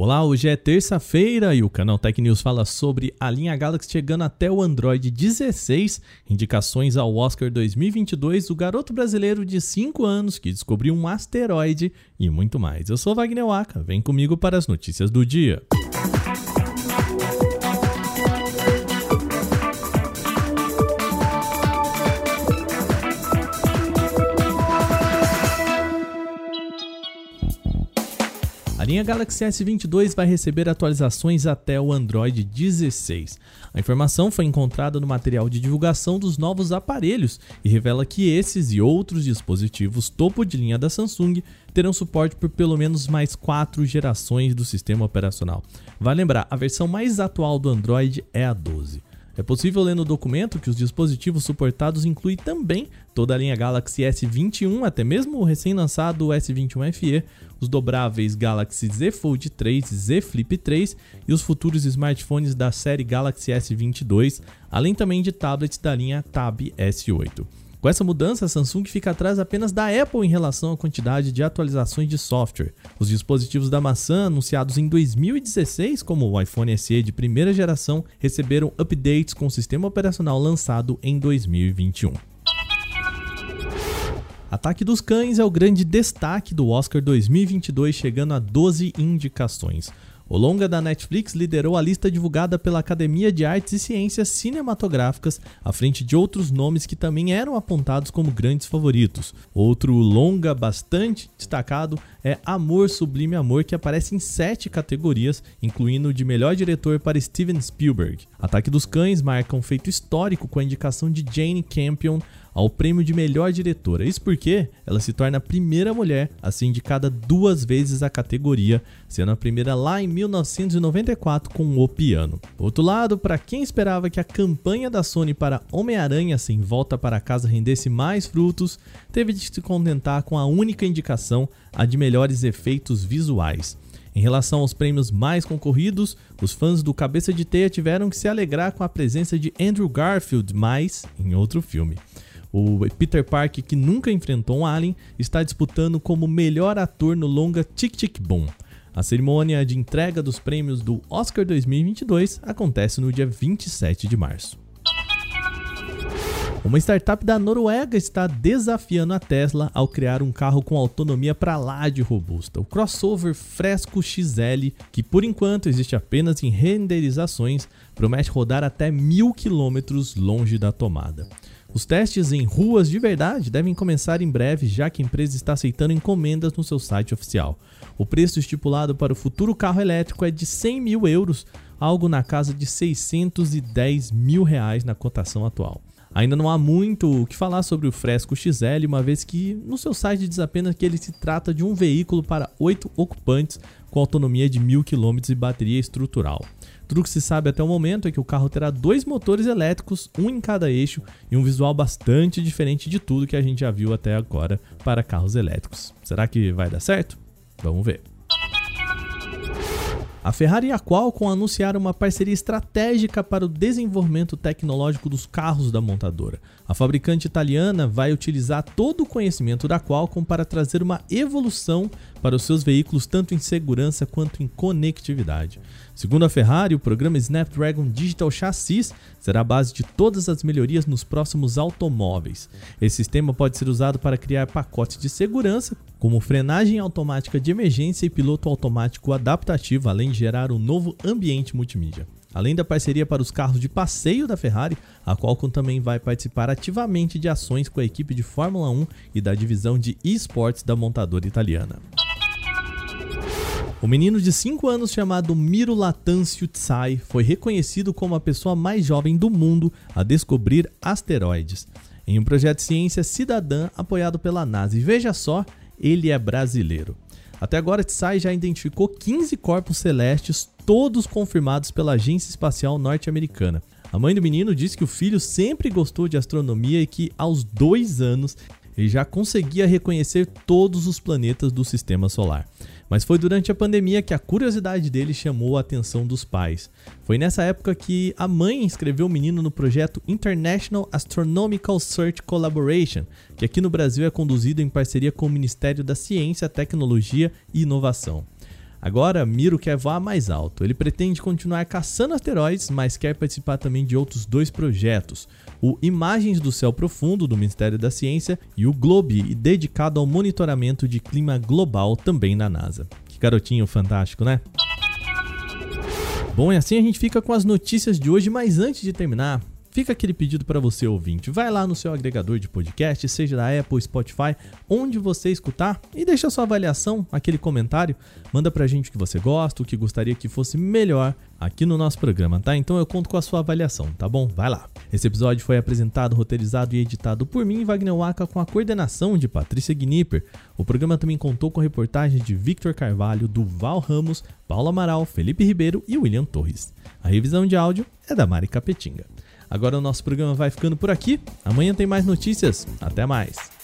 Olá, hoje é terça-feira e o canal Tech News fala sobre a linha Galaxy chegando até o Android 16, indicações ao Oscar 2022, o garoto brasileiro de 5 anos que descobriu um asteroide e muito mais. Eu sou Wagner Waka, vem comigo para as notícias do dia. Linha Galaxy S22 vai receber atualizações até o Android 16. A informação foi encontrada no material de divulgação dos novos aparelhos e revela que esses e outros dispositivos topo de linha da Samsung terão suporte por pelo menos mais quatro gerações do sistema operacional. Vai lembrar, a versão mais atual do Android é a 12. É possível ler no documento que os dispositivos suportados incluem também toda a linha Galaxy S21, até mesmo o recém-lançado S21 FE, os dobráveis Galaxy Z Fold 3, Z Flip 3 e os futuros smartphones da série Galaxy S22, além também de tablets da linha Tab S8. Com essa mudança, a Samsung fica atrás apenas da Apple em relação à quantidade de atualizações de software. Os dispositivos da maçã, anunciados em 2016 como o iPhone SE de primeira geração, receberam updates com o sistema operacional lançado em 2021. Ataque dos Cães é o grande destaque do Oscar 2022, chegando a 12 indicações. O longa da Netflix liderou a lista divulgada pela Academia de Artes e Ciências Cinematográficas, à frente de outros nomes que também eram apontados como grandes favoritos. Outro longa bastante destacado é Amor Sublime Amor, que aparece em sete categorias, incluindo de melhor diretor para Steven Spielberg. Ataque dos Cães marca um feito histórico com a indicação de Jane Campion ao prêmio de melhor diretora. Isso porque ela se torna a primeira mulher a ser indicada duas vezes a categoria, sendo a primeira lá em 1994 com O Piano. Por outro lado, para quem esperava que a campanha da Sony para Homem-Aranha sem volta para casa rendesse mais frutos, teve de se contentar com a única indicação, a de melhores efeitos visuais. Em relação aos prêmios mais concorridos, os fãs do Cabeça de Teia tiveram que se alegrar com a presença de Andrew Garfield, mais em outro filme. O Peter Parker, que nunca enfrentou um alien, está disputando como melhor ator no longa Tic Tic Boom. A cerimônia de entrega dos prêmios do Oscar 2022 acontece no dia 27 de março. Uma startup da Noruega está desafiando a Tesla ao criar um carro com autonomia para lá de robusta. O crossover Fresco XL, que por enquanto existe apenas em renderizações, promete rodar até mil quilômetros longe da tomada. Os testes em ruas de verdade devem começar em breve, já que a empresa está aceitando encomendas no seu site oficial. O preço estipulado para o futuro carro elétrico é de 100 mil euros, algo na casa de 610 mil reais na cotação atual. Ainda não há muito o que falar sobre o Fresco XL, uma vez que no seu site diz apenas que ele se trata de um veículo para 8 ocupantes com autonomia de 1000 km e bateria estrutural. Tudo que se sabe até o momento é que o carro terá dois motores elétricos, um em cada eixo, e um visual bastante diferente de tudo que a gente já viu até agora para carros elétricos. Será que vai dar certo? Vamos ver. A Ferrari e a Qualcomm anunciaram uma parceria estratégica para o desenvolvimento tecnológico dos carros da montadora. A fabricante italiana vai utilizar todo o conhecimento da Qualcomm para trazer uma evolução para os seus veículos, tanto em segurança quanto em conectividade. Segundo a Ferrari, o programa Snapdragon Digital Chassis será a base de todas as melhorias nos próximos automóveis. Esse sistema pode ser usado para criar pacotes de segurança, como frenagem automática de emergência e piloto automático adaptativo, além de gerar um novo ambiente multimídia. Além da parceria para os carros de passeio da Ferrari, a Qualcomm também vai participar ativamente de ações com a equipe de Fórmula 1 e da divisão de esportes da montadora italiana. O menino de 5 anos chamado Miro Latancio Tsai foi reconhecido como a pessoa mais jovem do mundo a descobrir asteroides, em um projeto de ciência cidadã apoiado pela NASA. E veja só, ele é brasileiro. Até agora, Tsai já identificou 15 corpos celestes, todos confirmados pela Agência Espacial Norte-Americana. A mãe do menino disse que o filho sempre gostou de astronomia e que, aos dois anos, ele já conseguia reconhecer todos os planetas do sistema solar. Mas foi durante a pandemia que a curiosidade dele chamou a atenção dos pais. Foi nessa época que a mãe inscreveu o menino no projeto International Astronomical Search Collaboration, que aqui no Brasil é conduzido em parceria com o Ministério da Ciência, Tecnologia e Inovação. Agora, Miro quer voar mais alto. Ele pretende continuar caçando asteroides, mas quer participar também de outros dois projetos: o Imagens do Céu Profundo, do Ministério da Ciência, e o Globe, dedicado ao monitoramento de clima global, também na NASA. Que garotinho fantástico, né? Bom, e assim a gente fica com as notícias de hoje, mas antes de terminar, Fica aquele pedido para você ouvinte. Vai lá no seu agregador de podcast, seja da Apple, Spotify, onde você escutar e deixa sua avaliação, aquele comentário. Manda pra gente o que você gosta, o que gostaria que fosse melhor aqui no nosso programa, tá? Então eu conto com a sua avaliação, tá bom? Vai lá. Esse episódio foi apresentado, roteirizado e editado por mim, Wagner Waka, com a coordenação de Patrícia Gnipper. O programa também contou com reportagens de Victor Carvalho, Duval Ramos, Paulo Amaral, Felipe Ribeiro e William Torres. A revisão de áudio é da Mari Capetinga. Agora o nosso programa vai ficando por aqui. Amanhã tem mais notícias. Até mais.